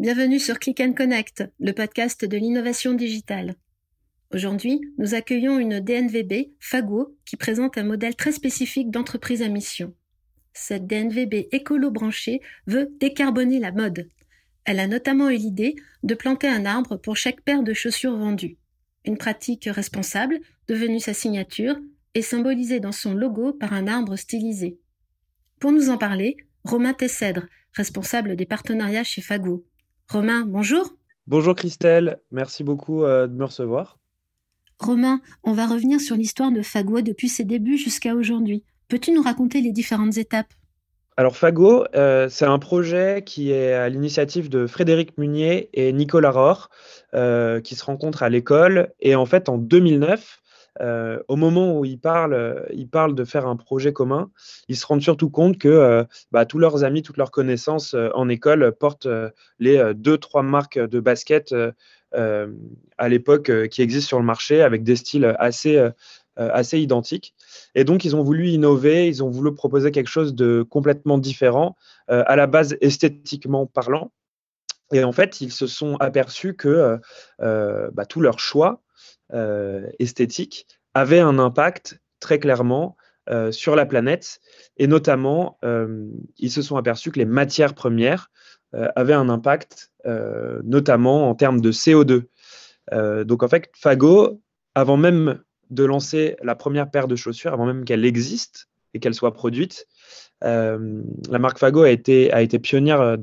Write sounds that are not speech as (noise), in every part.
bienvenue sur Click Connect, le podcast de l'innovation digitale. Aujourd'hui, nous accueillons une DNVB, Fago, qui présente un modèle très spécifique d'entreprise à mission. Cette DNVB écolo-branchée veut décarboner la mode. Elle a notamment eu l'idée de planter un arbre pour chaque paire de chaussures vendues. Une pratique responsable, devenue sa signature, et symbolisée dans son logo par un arbre stylisé. Pour nous en parler, Romain Tessèdre, responsable des partenariats chez Fago. Romain, bonjour. Bonjour Christelle, merci beaucoup euh, de me recevoir. Romain, on va revenir sur l'histoire de Fago depuis ses débuts jusqu'à aujourd'hui. Peux-tu nous raconter les différentes étapes? Alors Fago, euh, c'est un projet qui est à l'initiative de Frédéric Munier et Nicolas Rohr, euh, qui se rencontrent à l'école. Et en fait, en 2009, euh, au moment où ils parlent, euh, ils parlent de faire un projet commun, ils se rendent surtout compte que euh, bah, tous leurs amis, toutes leurs connaissances en école portent les deux, trois marques de basket à l'époque qui existent sur le marché avec des styles assez, assez identiques. Et donc, ils ont voulu innover, ils ont voulu proposer quelque chose de complètement différent, à la base esthétiquement parlant. Et en fait, ils se sont aperçus que bah, tous leurs choix esthétique avait un impact très clairement euh, sur la planète. Et notamment, euh, ils se sont aperçus que les matières premières avaient un impact, notamment en termes de CO2. donc en fait, Fago, avant même de lancer la première paire de chaussures, avant même qu'elle existe et qu'elle soit produite, la marque Fago a été, a été pionnière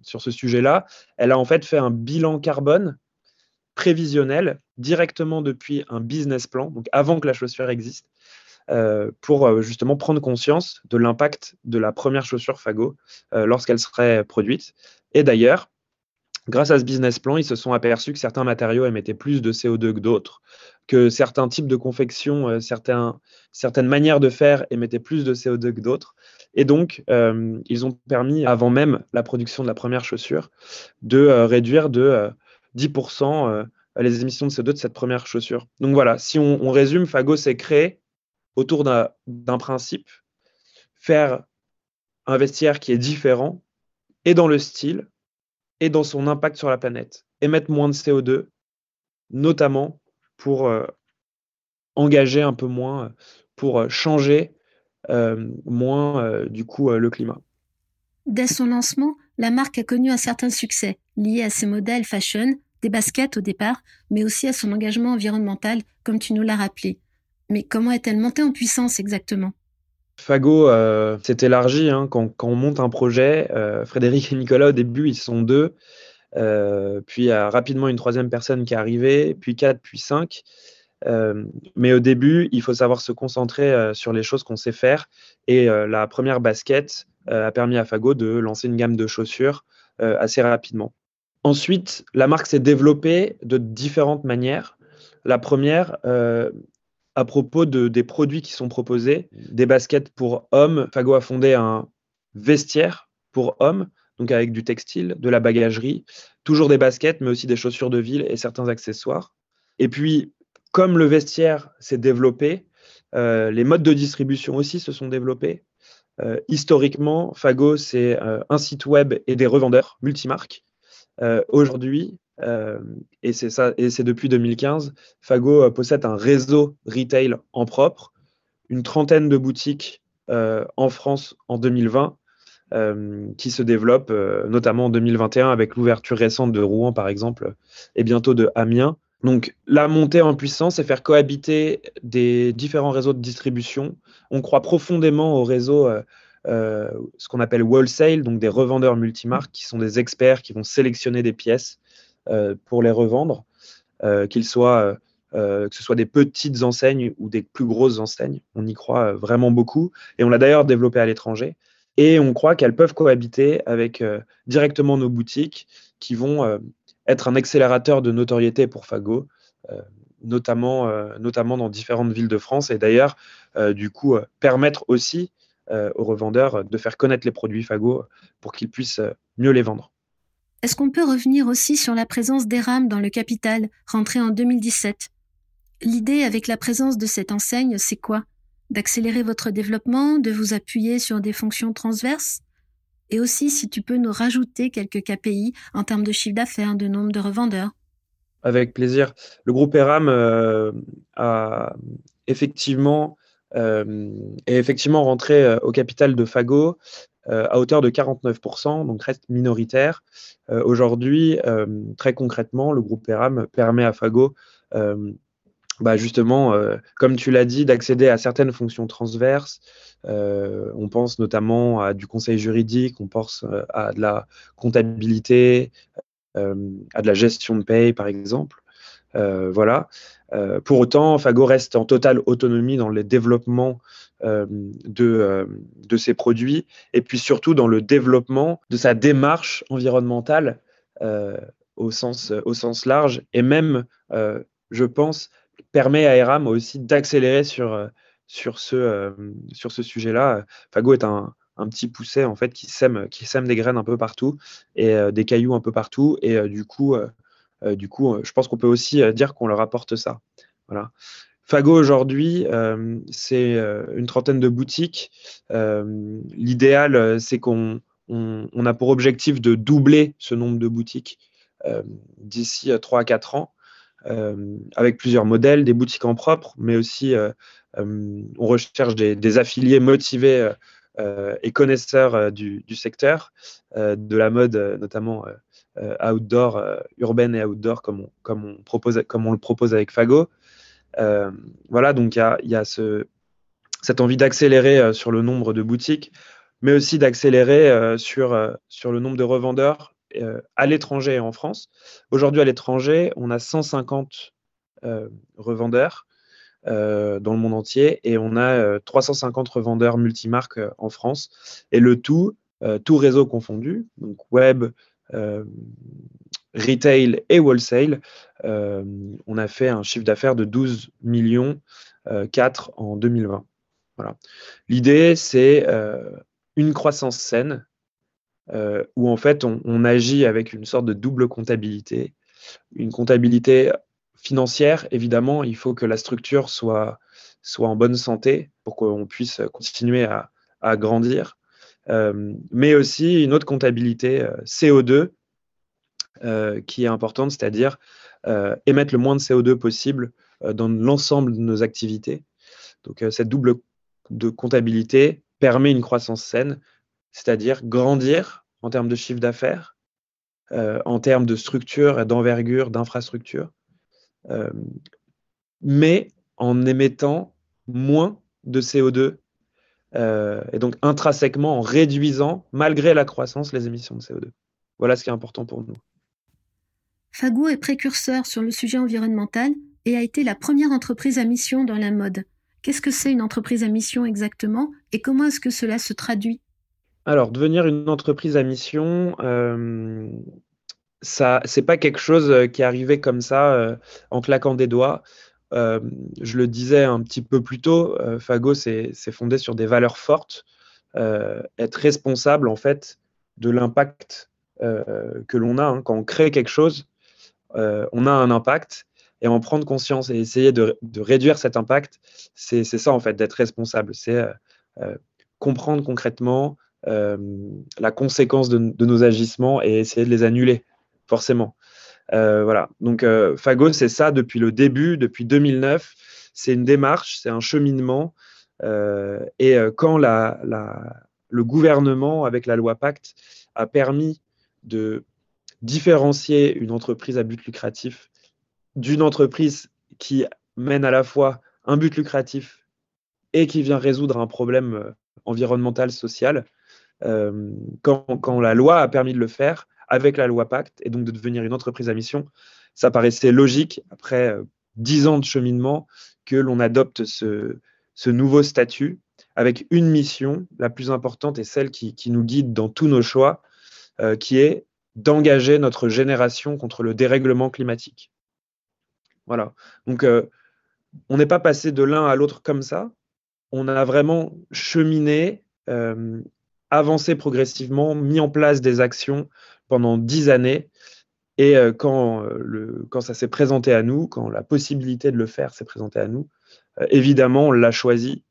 sur ce sujet-là. Elle a en fait fait un bilan carbone prévisionnel directement depuis un business plan, donc avant que la chaussure existe, euh, pour euh, justement prendre conscience de l'impact de la première chaussure Fago euh, lorsqu'elle serait produite. Et d'ailleurs, grâce à ce business plan, ils se sont aperçus que certains matériaux émettaient plus de CO2 que d'autres, que certains types de confection, certains, certaines manières de faire émettaient plus de CO2 que d'autres. Et donc, ils ont permis, avant même la production de la première chaussure, de réduire de 10% euh, les émissions de CO2 de cette première chaussure. Donc voilà, si on, résume, Fago s'est créé autour d'un principe, faire un vestiaire qui est différent, et dans le style, et dans son impact sur la planète. Émettre moins de CO2, notamment pour euh, engager un peu moins, pour euh, changer moins du coup le climat. Dès son lancement, la marque a connu un certain succès lié à ses modèles fashion, des baskets au départ, mais aussi à son engagement environnemental, comme tu nous l'as rappelé. Mais comment est-elle montée en puissance exactement? Fago euh, s'est élargi hein, quand, on monte un projet. Euh, Frédéric et Nicolas, au début, ils sont deux. Euh, puis il y a rapidement une troisième personne qui est arrivée, puis quatre, puis cinq. mais au début, il faut savoir se concentrer sur les choses qu'on sait faire. Et la première basket a permis à Fago de lancer une gamme de chaussures assez rapidement. Ensuite, la marque s'est développée de différentes manières. La première, euh, à propos de, des produits qui sont proposés, des baskets pour hommes. Fago a fondé un vestiaire pour hommes, donc avec du textile, de la bagagerie, toujours des baskets, mais aussi des chaussures de ville et certains accessoires. Et puis, comme le vestiaire s'est développé, euh, les modes de distribution aussi se sont développés. Euh, historiquement, Fago, c'est un site web et des revendeurs multimarques. Euh, aujourd'hui, euh, et c'est ça, et c'est depuis 2015, Fago euh, possède un réseau retail en propre, une trentaine de boutiques en France en 2020. qui se développe notamment en 2021 avec l'ouverture récente de Rouen par exemple et bientôt de Amiens. Donc la montée en puissance et faire cohabiter des différents réseaux de distribution. On croit profondément au réseau euh, ce qu'on appelle wholesale, donc des revendeurs multimarques qui sont des experts qui vont sélectionner des pièces euh, pour les revendre, euh, qu'ils soient que ce soit des petites enseignes ou des plus grosses enseignes. On y croit vraiment beaucoup et on l'a d'ailleurs développé à l'étranger. Et on croit qu'elles peuvent cohabiter avec directement nos boutiques qui vont être un accélérateur de notoriété pour Fago, notamment, notamment dans différentes villes de France, et d'ailleurs, du coup, permettre aussi aux revendeurs de faire connaître les produits Fago pour qu'ils puissent mieux les vendre. Est-ce qu'on peut revenir aussi sur la présence d'ERAM dans le capital, rentré en 2017 L'idée avec la présence de cette enseigne, c'est quoi? D'accélérer votre développement, de vous appuyer sur des fonctions transverses? Et aussi si tu peux nous rajouter quelques KPI en termes de chiffre d'affaires, de nombre de revendeurs? Avec plaisir. Le groupe ERAM euh, a effectivement, euh, est effectivement rentré euh, au capital de Fago à hauteur de 49%, donc reste minoritaire. Aujourd'hui, très concrètement, le groupe ERAM permet à Fago bah justement, euh, comme tu l'as dit, d'accéder à certaines fonctions transverses. Euh, on pense notamment à du conseil juridique, on pense euh, à de la comptabilité, à de la gestion de paye, par exemple. Voilà. pour autant, Fago reste en totale autonomie dans le développement de, de ses produits et puis surtout dans le développement de sa démarche environnementale au, sens, large et même, je pense, permet à ERAM aussi d'accélérer sur, euh, ce, euh, sujet-là. Fago est un, petit pousset en fait qui sème, qui des graines un peu partout et euh, des cailloux un peu partout. Et du coup, du coup je pense qu'on peut aussi dire qu'on leur apporte ça. Voilà. Fago aujourd'hui, c'est une trentaine de boutiques. L'idéal, c'est qu'on on, a pour objectif de doubler ce nombre de boutiques d'ici 3 à 4 ans. Euh, avec plusieurs modèles, des boutiques en propre, mais aussi euh, euh, on recherche des, affiliés motivés et connaisseurs du, secteur, de la mode notamment outdoor, urbaine et outdoor, comme on, comme on, propose, comme on le propose avec Fago. voilà, donc il y a, ce, cette envie d'accélérer sur le nombre de boutiques, mais aussi d'accélérer sur, sur le nombre de revendeurs euh, à l'étranger et en France. Aujourd'hui, à l'étranger, on a 150 euh, revendeurs euh, dans le monde entier et on a 350 revendeurs multimarques en France. Et le tout, tout réseau confondu, donc web, retail et wholesale, on a fait un chiffre d'affaires de 12 millions 4 en 2020. Voilà. L'idée, c'est une croissance saine euh, où en fait on, agit avec une sorte de double comptabilité. Une comptabilité financière, évidemment, il faut que la structure soit, soit en bonne santé pour qu'on puisse continuer à, à grandir, euh, mais aussi une autre comptabilité euh, CO2 qui est importante, c'est-à-dire émettre le moins de CO2 possible dans l'ensemble de nos activités. Donc cette double de comptabilité permet une croissance saine, c'est-à-dire grandir en termes de chiffre d'affaires, euh, en termes de structure, d'envergure, d'infrastructure, euh, mais en émettant moins de CO2 euh, et donc intrinsèquement en réduisant, malgré la croissance, les émissions de CO2. Voilà ce qui est important pour nous. Fago est précurseur sur le sujet environnemental et a été la première entreprise à mission dans la mode. Qu'est-ce que c'est une entreprise à mission exactement et comment est-ce que cela se traduit? Alors, devenir une entreprise à mission, euh, ça, c'est pas quelque chose euh, qui est arrivé comme ça euh, en claquant des doigts. Je le disais un petit peu plus tôt, Fago c'est fondé sur des valeurs fortes. être responsable en fait de l'impact que l'on a hein. quand on crée quelque chose, on a un impact et en prendre conscience et essayer de, réduire cet impact, c'est ça en fait d'être responsable. C'est comprendre concrètement euh, la conséquence de, nos agissements et essayer de les annuler, forcément. Euh, voilà. Donc, euh, Fago, c'est ça depuis le début, depuis 2009. C'est une démarche, c'est un cheminement. et quand le gouvernement, avec la loi Pacte, a permis de différencier une entreprise à but lucratif d'une entreprise qui mène à la fois un but lucratif et qui vient résoudre un problème environnemental, social, euh, quand, la loi a permis de le faire avec la loi Pacte et donc de devenir une entreprise à mission, ça paraissait logique après euh, dix ans de cheminement que l'on adopte ce, nouveau statut avec une mission, la plus importante et celle qui, nous guide dans tous nos choix, euh, qui est d'engager notre génération contre le dérèglement climatique. Voilà. Donc, on n'est pas passé de l'un à l'autre comme ça. On a vraiment cheminé, avancé progressivement, mis en place des actions pendant dix années. Et quand, le, quand ça s'est présenté à nous, quand la possibilité de le faire s'est présentée à nous, évidemment, on l'a choisi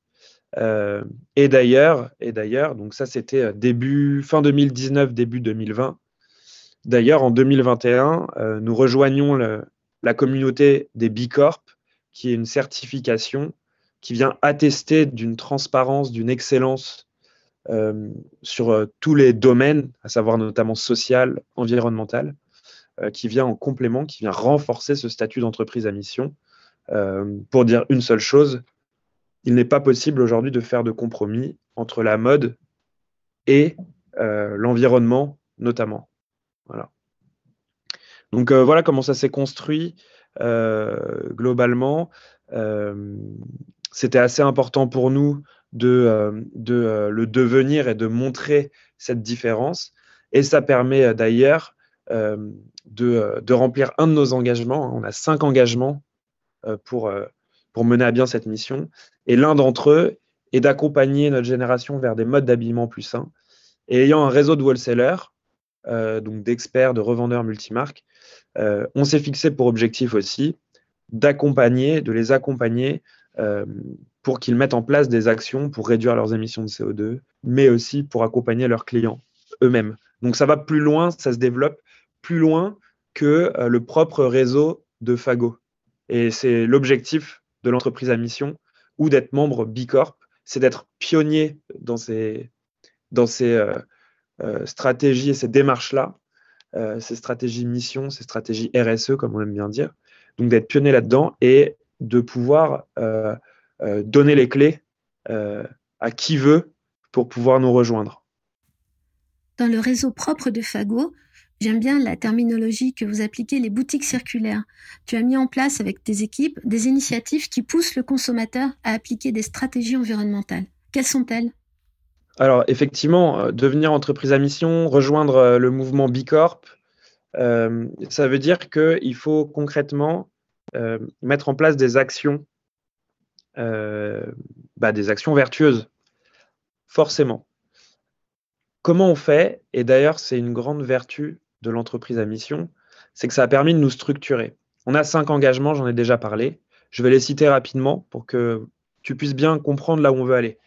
euh, et d'ailleurs, et d'ailleurs, donc ça c'était euh, début fin 2019, début 2020. D'ailleurs, en 2021, euh, nous rejoignons la communauté des B Corp, qui est une certification qui vient attester d'une transparence, d'une excellence sur tous les domaines, à savoir notamment social, environnemental, qui vient en complément, qui vient renforcer ce statut d'entreprise à mission. pour dire une seule chose, il n'est pas possible aujourd'hui de faire de compromis entre la mode et euh, l'environnement notamment. Voilà. Donc euh, voilà comment ça s'est construit euh, globalement. C'était assez important pour nous de, de le devenir et de montrer cette différence. Et ça permet d'ailleurs de, de, remplir un de nos engagements. On a cinq engagements pour pour mener à bien cette mission. Et l'un d'entre eux est d'accompagner notre génération vers des modes d'habillement plus sains. Et ayant un réseau de wholesalers, euh, donc d'experts, de revendeurs multimarques, euh, on s'est fixé pour objectif aussi d'accompagner, de les accompagner euh, pour qu'ils mettent en place des actions pour réduire leurs émissions de CO2, mais aussi pour accompagner leurs clients eux-mêmes. Donc ça va plus loin, ça se développe plus loin que le propre réseau de Fago. Et c'est l'objectif de l'entreprise à mission ou d'être membre B Corp, c'est d'être pionnier dans ces, dans ces euh, euh, stratégies et ces démarches-là, euh, ces stratégies mission, ces stratégies RSE, comme on aime bien dire. Donc d'être pionnier là-dedans et de pouvoir donner les clés à qui veut pour pouvoir nous rejoindre. Dans le réseau propre de Fago, J'aime bien la terminologie que vous appliquez, les boutiques circulaires. Tu as mis en place avec tes équipes des initiatives qui poussent le consommateur à appliquer des stratégies environnementales. Quelles sont-elles? Alors effectivement, euh, devenir entreprise à mission, rejoindre euh, le mouvement B Corp, euh, ça veut dire qu'il faut concrètement mettre en place des actions, bah, des actions vertueuses, forcément. Comment on fait Et d'ailleurs, c'est une grande vertu de l'entreprise à mission, c'est que ça a permis de nous structurer. On a cinq engagements, j'en ai déjà parlé. Je vais les citer rapidement pour que tu puisses bien comprendre là où on veut aller.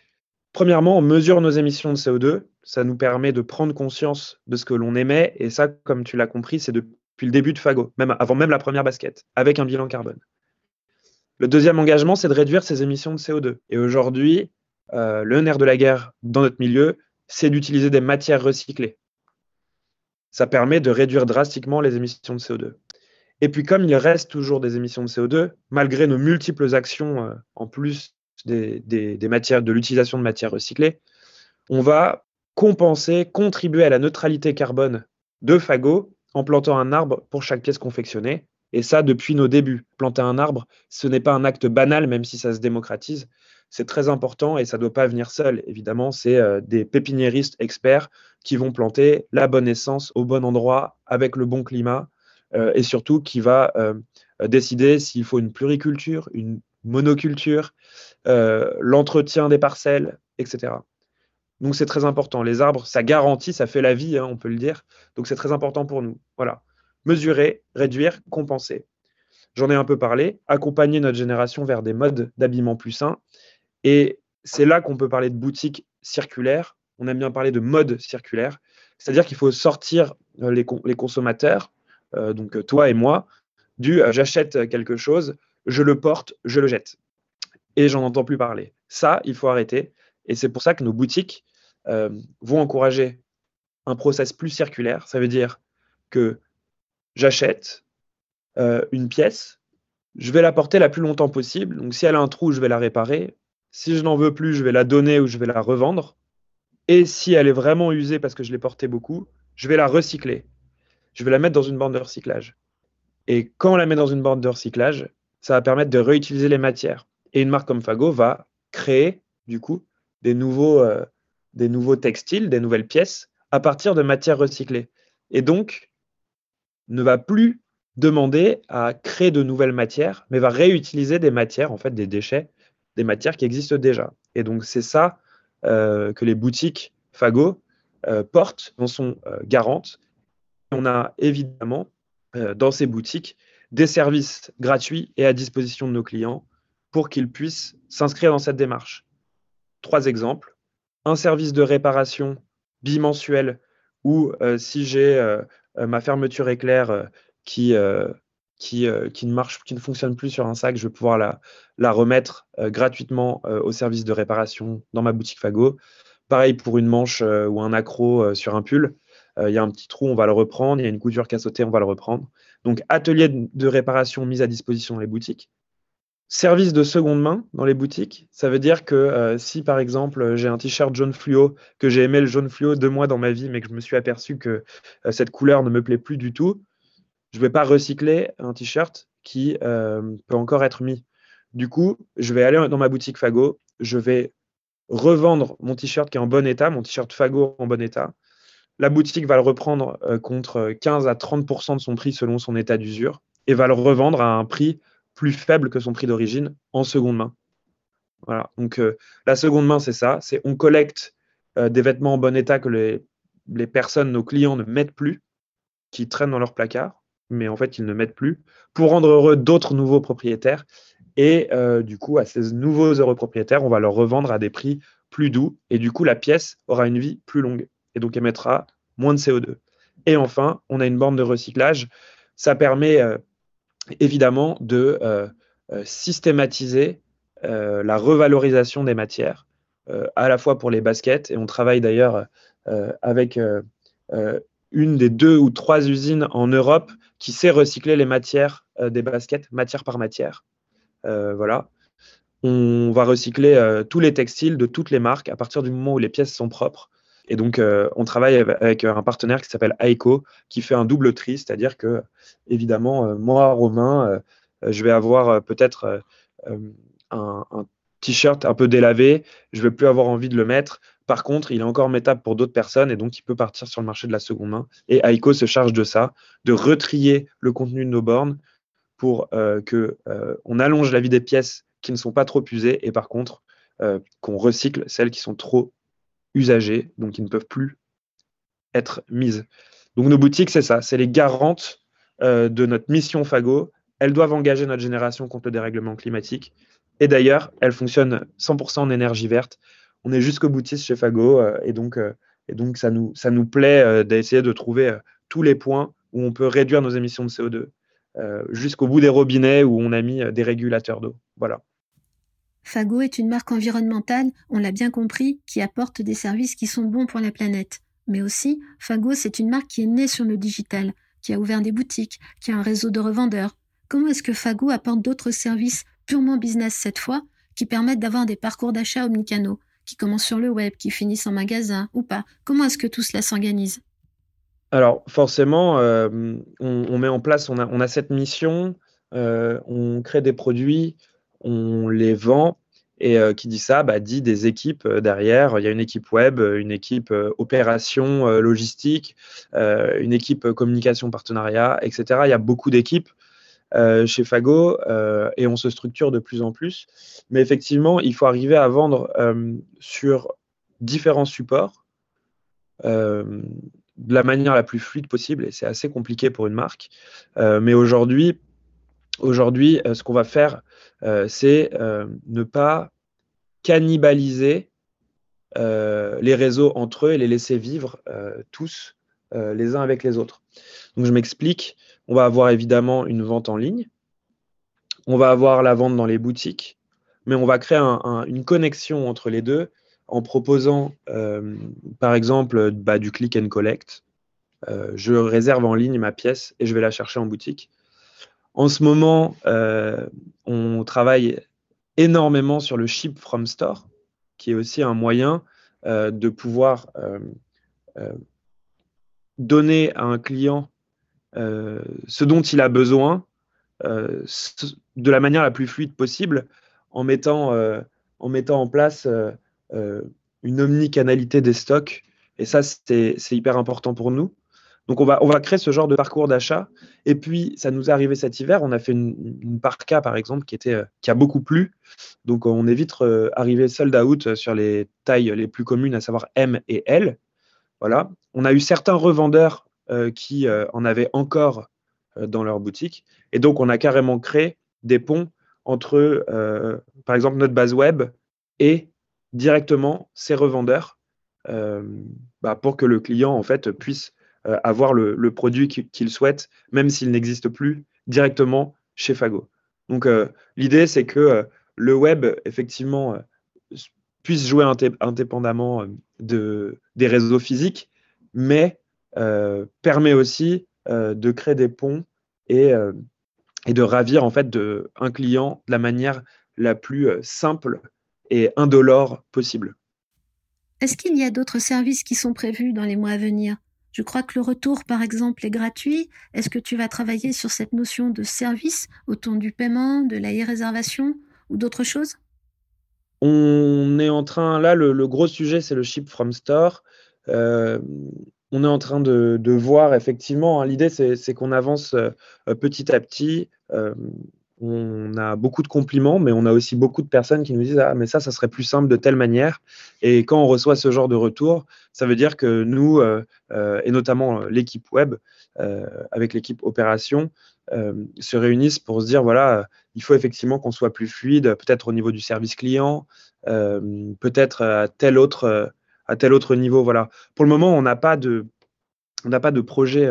Premièrement, on mesure nos émissions de CO2. Ça nous permet de prendre conscience de ce que l'on émet. Et ça, comme tu l'as compris, c'est le début de Fago, même avant même la première basket, avec un bilan carbone. Le deuxième engagement, c'est de réduire ses émissions de CO2. Et aujourd'hui, euh, le nerf de la guerre dans notre milieu, c'est d'utiliser des matières recyclées ça permet de réduire drastiquement les émissions de CO2. Et puis comme il reste toujours des émissions de CO2, malgré nos multiples actions euh, en plus de l'utilisation de matières recyclées, on va compenser, contribuer à la neutralité carbone de Fago en plantant un arbre pour chaque pièce confectionnée. Et ça, depuis nos débuts. Planter un arbre, ce n'est pas un acte banal, même si ça se démocratise. C'est très important et ça ne doit pas venir seul. Évidemment, c'est euh, des pépiniéristes experts qui vont planter la bonne essence au bon endroit avec le bon climat euh, et surtout qui va euh, décider s'il faut une pluriculture, une monoculture, l'entretien des parcelles, etc. Donc c'est très important. Les arbres, ça garantit, ça fait la vie, hein, on peut le dire. Donc c'est très important pour nous. Voilà. Mesurer, réduire, compenser. J'en ai un peu parlé. Accompagner notre génération vers des modes d'habillement plus sains. Et c'est là qu'on peut parler de boutique circulaire on aime bien parler de mode circulaire, c'est-à-dire qu'il faut sortir euh, les, consommateurs, euh, donc euh, toi et moi, du j'achète quelque chose, je le porte, je le jette. Et j'en entends plus parler. Ça, il faut arrêter. Et c'est pour ça que nos boutiques vont encourager un process plus circulaire. Ça veut dire que j'achète une pièce, je vais la porter la plus longtemps possible. Donc si elle a un trou, je vais la réparer. Si je n'en veux plus, je vais la donner ou je vais la revendre. Et si elle est vraiment usée parce que je l'ai portée beaucoup, je vais la recycler. Je vais la mettre dans une bande de recyclage. Et quand on la met dans une bande de recyclage, ça va permettre de réutiliser les matières. Et une marque comme Fago va créer, du coup, des nouveaux, euh, des nouveaux textiles, des nouvelles pièces à partir de matières recyclées. et donc ne va plus demander à créer de nouvelles matières, mais va réutiliser des matières, en fait des déchets, des matières qui existent déjà. Et donc c'est ça euh, que les boutiques Fago euh, portent, en sont euh, garantes. On a évidemment dans ces boutiques des services gratuits et à disposition de nos clients pour qu'ils puissent s'inscrire dans cette démarche. Trois exemples. Un service de réparation bimensuel où si j'ai ma fermeture éclair qui, qui, ne marche, qui ne fonctionne plus sur un sac, je vais pouvoir la, remettre gratuitement au service de réparation dans ma boutique Fago. Pareil pour une manche ou un accro sur un pull. Il y a un petit trou, on va le reprendre. Il y a une a sauté, on va le reprendre. Donc, atelier de réparation mis à disposition dans les boutiques. Service de seconde main dans les boutiques, ça veut dire que si par exemple j'ai un t-shirt jaune fluo, que j'ai aimé le jaune fluo deux mois dans ma vie, mais que je me suis aperçu que cette couleur ne me plaît plus du tout, je ne vais pas recycler un t-shirt qui peut encore être mis. Du coup, je vais aller dans ma boutique Fago, je vais revendre mon t-shirt qui est en bon état, mon t-shirt Fago en bon état. La boutique va le reprendre contre 15 à 30% de son prix selon son état d'usure et va le revendre à un prix plus faible que son prix d'origine en seconde main. Voilà. Donc la seconde main, c'est ça. C'est on collecte des vêtements en bon état que les, les personnes, nos clients ne mettent plus, qui traînent dans leur placard, mais en fait ils ne mettent plus, pour rendre heureux d'autres nouveaux propriétaires. Et euh, du coup, à ces nouveaux heureux propriétaires, on va leur revendre à des prix plus doux. Et du coup, la pièce aura une vie plus longue. Et donc, émettra moins de CO2. Et enfin, on a une borne de recyclage. Ça permet euh, évidemment de euh, systématiser la revalorisation des matières, à la fois pour les baskets. Et on travaille d'ailleurs avec une des deux ou trois usines en Europe qui sait recycler les matières des baskets, matière par matière. Euh, voilà. On va recycler euh, tous les textiles de toutes les marques à partir du moment où les pièces sont propres. Et donc, euh, on travaille avec un partenaire qui s'appelle Aiko, qui fait un double tri, c'est-à-dire que, évidemment, moi, Romain, je vais avoir peut-être un, t-shirt un peu délavé, je ne vais plus avoir envie de le mettre. Par contre, il est encore métable pour d'autres personnes et donc il peut partir sur le marché de la seconde main. Et Aiko se charge de ça, de retrier le contenu de nos bornes, pour euh, que euh, on allonge la vie des pièces qui ne sont pas trop usées et par contre euh, qu'on recycle celles qui sont trop usagées, donc qui ne peuvent plus être mises. Donc nos boutiques, c'est ça, c'est les garantes de notre mission Fago. Elles doivent engager notre génération contre le dérèglement climatique. Et d'ailleurs, elles fonctionnent 100% en énergie verte. On est jusqu'au boutiste chez Fago et donc, et donc ça, nous, ça nous plaît d'essayer de trouver tous les points où on peut réduire nos émissions de CO2 euh, jusqu'au bout des robinets où on a mis euh, des régulateurs d'eau. Voilà. Fago est une marque environnementale, on l'a bien compris, qui apporte des services qui sont bons pour la planète. Mais aussi, Fago, c'est une marque qui est née sur le digital, qui a ouvert des boutiques, qui a un réseau de revendeurs. Comment est-ce que Fago apporte d'autres services purement business cette fois, qui permettent d'avoir des parcours d'achat omnicanaux, qui commencent sur le web, qui finissent en magasin ou pas? Comment est-ce que tout cela s'organise? Alors forcément, euh, on, met en place, on a, cette mission, euh, on crée des produits, on les vend, et euh, qui dit ça, bah, dit des équipes derrière. Il y a une équipe web, une équipe opération, logistique, une équipe communication, partenariat, etc. Il y a beaucoup d'équipes chez Fago et on se structure de plus en plus. Mais effectivement, il faut arriver à vendre sur différents supports de la manière la plus fluide possible et c'est assez compliqué pour une marque. Euh, mais aujourd'hui, aujourd'hui, euh, ce qu'on va faire, euh, c'est ne pas cannibaliser les réseaux entre eux et les laisser vivre tous les uns avec les autres. Donc je m'explique. On va avoir évidemment une vente en ligne. On va avoir la vente dans les boutiques, mais on va créer une connexion entre les deux en proposant, euh, par exemple, bah, du click and collect. Euh, je réserve en ligne ma pièce et je vais la chercher en boutique. En ce moment, euh, on travaille énormément sur le ship from store, qui est aussi un moyen de pouvoir donner à un client ce dont il a besoin de la manière la plus fluide possible en mettant, en, mettant en place euh, une omnicanalité des stocks. Et ça, c'est hyper important pour nous. Donc on va, créer ce genre de parcours d'achat. Et puis, ça nous est arrivé cet hiver, on a fait une, une parka, par exemple, qui, était, qui a beaucoup plu. Donc on est vite arrivé sold out sur les tailles les plus communes, à savoir M et L. Voilà. On a eu certains revendeurs qui en avaient encore dans leur boutique. Et donc, on a carrément créé des ponts entre, par exemple, notre base web et directement ces revendeurs euh, bah, pour que le client en fait puisse euh, avoir le, produit qu'il souhaite, même s'il n'existe plus directement chez Fago. Donc euh, l'idée c'est que le web effectivement puisse jouer indépendamment de, des réseaux physiques, mais permet aussi de créer des ponts et, de ravir en fait un client de la manière la plus simple et indolore possible. Est-ce qu'il y a d'autres services qui sont prévus dans les mois à venir? Je crois que le retour, par exemple, est gratuit? Est-ce que tu vas travailler sur cette notion de service autour du paiement, de la réservation ou d'autres choses? On est en train, là, le, gros sujet, c'est le ship from store. Euh, on est en train de, voir effectivement, hein, l'idée c'est qu'on avance euh, petit à petit. Euh, on a beaucoup de compliments, mais on a aussi beaucoup de personnes qui nous disent Ah, mais ça, ça serait plus simple de telle manière. Et quand on reçoit ce genre de retour, ça veut dire que nous, euh, euh, et notamment euh, l'équipe web, avec l'équipe opération, se réunissent pour se dire voilà, il faut effectivement qu'on soit plus fluide, peut-être au niveau du service client, peut-être à tel autre, à tel autre niveau. Voilà. Pour le moment, on n'a pas de on n'a pas de projet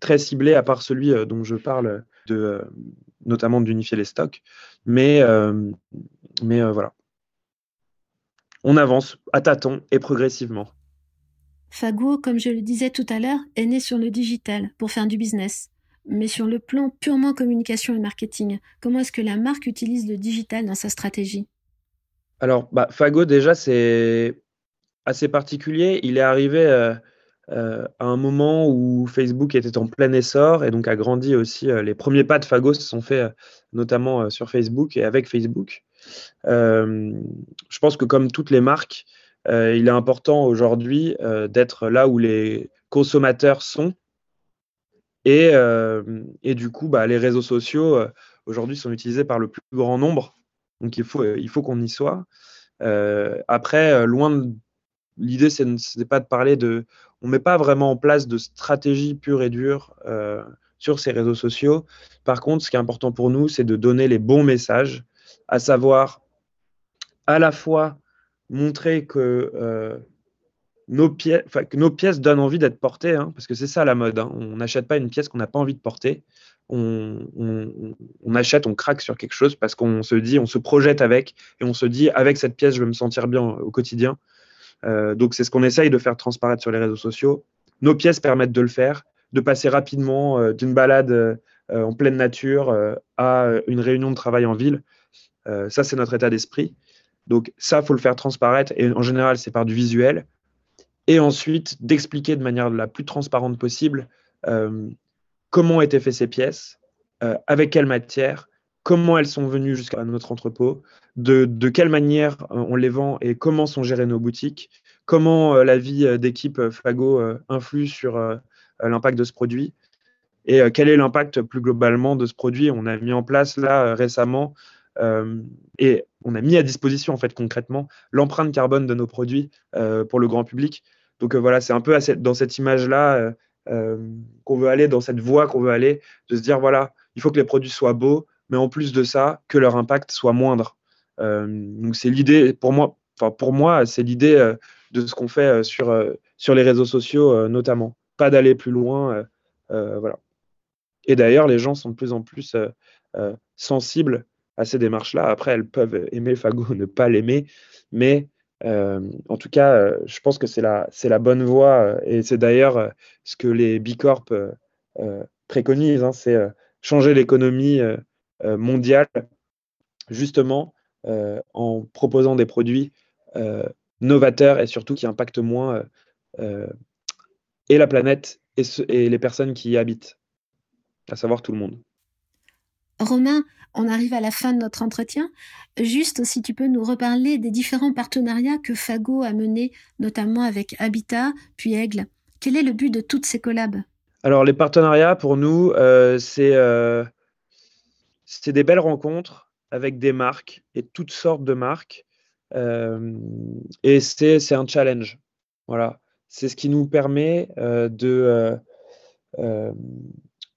très ciblé à part celui dont je parle de notamment d'unifier les stocks. Mais, euh, mais euh, voilà. On avance à tâtons et progressivement. Fago, comme je le disais tout à l'heure, est né sur le digital pour faire du business. Mais sur le plan purement communication et marketing, comment est-ce que la marque utilise le digital dans sa stratégie? Alors, bah, Fago, déjà, c'est assez particulier. Il est arrivé euh, à un moment où Facebook était en plein essor et donc a grandi aussi. Euh, les premiers pas de Fago se sont faits euh, notamment sur Facebook et avec Facebook. je pense que comme toutes les marques, il est important aujourd'hui d'être là où les consommateurs sont. Et, et du coup, bah, les réseaux sociaux aujourd'hui sont utilisés par le plus grand nombre. Donc il faut, il faut qu'on y soit. après, loin de l'idée, ce n'est pas de parler de. On met pas vraiment en place de stratégie pure et dure euh, sur ces réseaux sociaux. Par contre, ce qui est important pour nous, c'est de donner les bons messages, à savoir à la fois montrer que, euh, nos, pièces, que nos pièces donnent envie d'être portées, hein, parce que c'est ça la mode. Hein. On n'achète pas une pièce qu'on n'a pas envie de porter. On, on, achète, on craque sur quelque chose parce qu'on se dit, on se projette avec et on se dit, avec cette pièce, je vais me sentir bien au quotidien. Euh, donc c'est ce qu'on essaye de faire transparaître sur les réseaux sociaux. Nos pièces permettent de le faire, de passer rapidement euh, d'une balade euh, en pleine nature à une réunion de travail en ville. ça, c'est notre état d'esprit. Donc ça, faut le faire transparaître et en général, c'est par du visuel. Et ensuite, d'expliquer de manière la plus transparente possible comment ont été faites ces pièces, avec quelle matière, comment elles sont venues jusqu'à notre entrepôt, de, quelle manière euh, on les vend et comment sont gérées nos boutiques, comment euh, la vie euh, d'équipe Fago influe sur l'impact de ce produit et quel est l'impact plus globalement de ce produit. On a mis en place là récemment et on a mis à disposition en fait concrètement l'empreinte carbone de nos produits pour le grand public. Donc voilà, c'est un peu dans cette image-là qu'on veut aller, dans cette voie qu'on veut aller, de se dire voilà, il faut que les produits soient beaux, mais en plus de ça, que leur impact soit moindre. Euh, donc c'est l'idée, pour moi, pour moi, c'est l'idée euh, de ce qu'on fait euh, sur, sur les réseaux sociaux notamment. Pas d'aller plus loin, voilà. Et d'ailleurs, les gens sont de plus en plus sensibles à ces démarches-là. Après, elles peuvent aimer (laughs) Fago, ne pas l'aimer, mais en tout cas, je pense que c'est la, la bonne voie et c'est d'ailleurs ce que les Bicorp préconisent, hein, c'est changer l'économie mondiale, justement euh, en proposant des produits euh, novateurs et surtout qui impactent moins et la planète et, et les personnes qui y habitent, à savoir tout le monde. Romain, on arrive à la fin de notre entretien. Juste si tu peux nous reparler des différents partenariats que Fago a menés, notamment avec Habitat, puis Aigle. Quel est le but de toutes ces collabs? Alors les partenariats pour nous, euh, c'est euh, c'est des belles rencontres avec des marques et toutes sortes de marques. Euh, et c'est un challenge. Voilà. C'est ce qui nous permet de,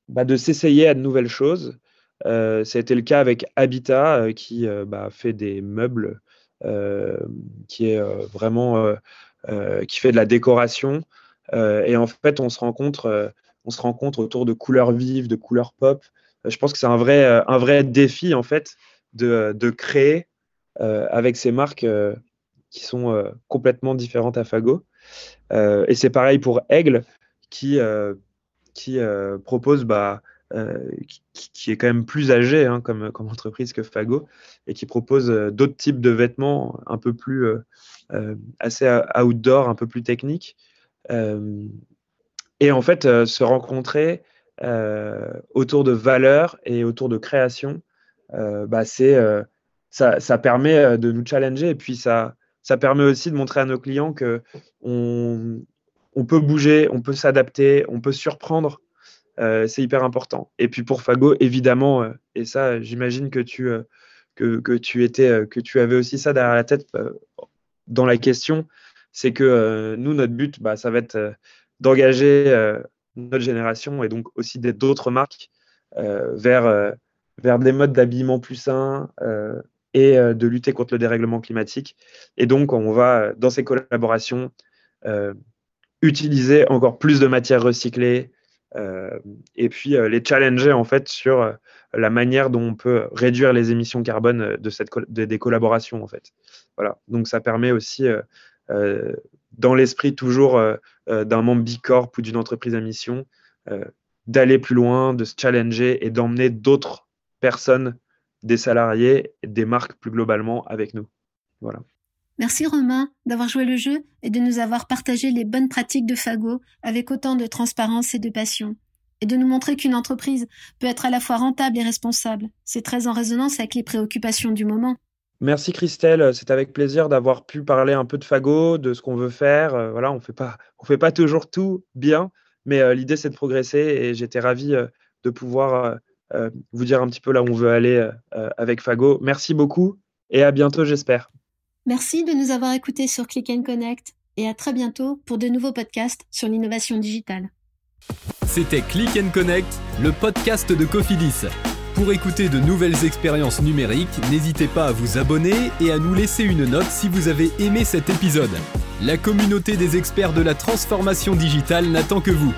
bah, de s'essayer à de nouvelles choses. Euh, ça a été le cas avec Habitat qui bah, fait des meubles, qui est vraiment qui fait de la décoration. et en fait, on se rencontre, on se rencontre autour de couleurs vives, de couleurs pop, je pense que c'est un vrai, euh, un vrai défi en fait de, de créer euh, avec ces marques euh, qui sont complètement différentes à Fago. et c'est pareil pour Aigle qui, qui propose, bah, qui, est quand même plus âgé hein, comme, comme entreprise que Fago et qui propose d'autres types de vêtements un peu plus assez outdoor, un peu plus techniques. et en fait, se rencontrer euh, autour de valeurs et autour de création, euh, bah c'est euh, ça, ça, permet de nous challenger et puis ça, ça permet aussi de montrer à nos clients que on, on peut bouger, on peut s'adapter, on peut surprendre. c'est hyper important. Et puis pour Fago, évidemment, et ça, j'imagine que tu que, que, tu étais, que tu avais aussi ça derrière la tête dans la question, c'est que nous, notre but, bah, ça va être d'engager notre génération et donc aussi d'autres marques euh, vers, euh, vers des modes d'habillement plus sains euh, et de lutter contre le dérèglement climatique. Et donc, on va, dans ces collaborations, utiliser encore plus de matières recyclées et puis les challenger en fait sur la manière dont on peut réduire les émissions carbone de cette, des collaborations en fait. Voilà. Donc ça permet aussi dans l'esprit toujours euh, euh, d'un membre Bicorp ou d'une entreprise à mission, euh, d'aller plus loin, de se challenger et d'emmener d'autres personnes, des salariés, des marques plus globalement avec nous. Voilà. Merci Romain d'avoir joué le jeu et de nous avoir partagé les bonnes pratiques de Fago avec autant de transparence et de passion. Et de nous montrer qu'une entreprise peut être à la fois rentable et responsable. C'est très en résonance avec les préoccupations du moment. Merci Christelle, c'est avec plaisir d'avoir pu parler un peu de Fago, de ce qu'on veut faire. Euh, voilà, on fait pas, on fait pas toujours tout bien, mais euh, l'idée c'est de progresser et j'étais ravi euh, de pouvoir vous dire un petit peu là où on veut aller avec Fago. Merci beaucoup et à bientôt, j'espère. Merci de nous avoir écoutés sur Click and Connect et à très bientôt pour de nouveaux podcasts sur l'innovation digitale. C'était Click and Connect, le podcast de Cofidis. Pour écouter de nouvelles expériences numériques, n'hésitez pas à vous abonner et à nous laisser une note si vous avez aimé cet épisode. La communauté des experts de la transformation digitale n'attend que vous.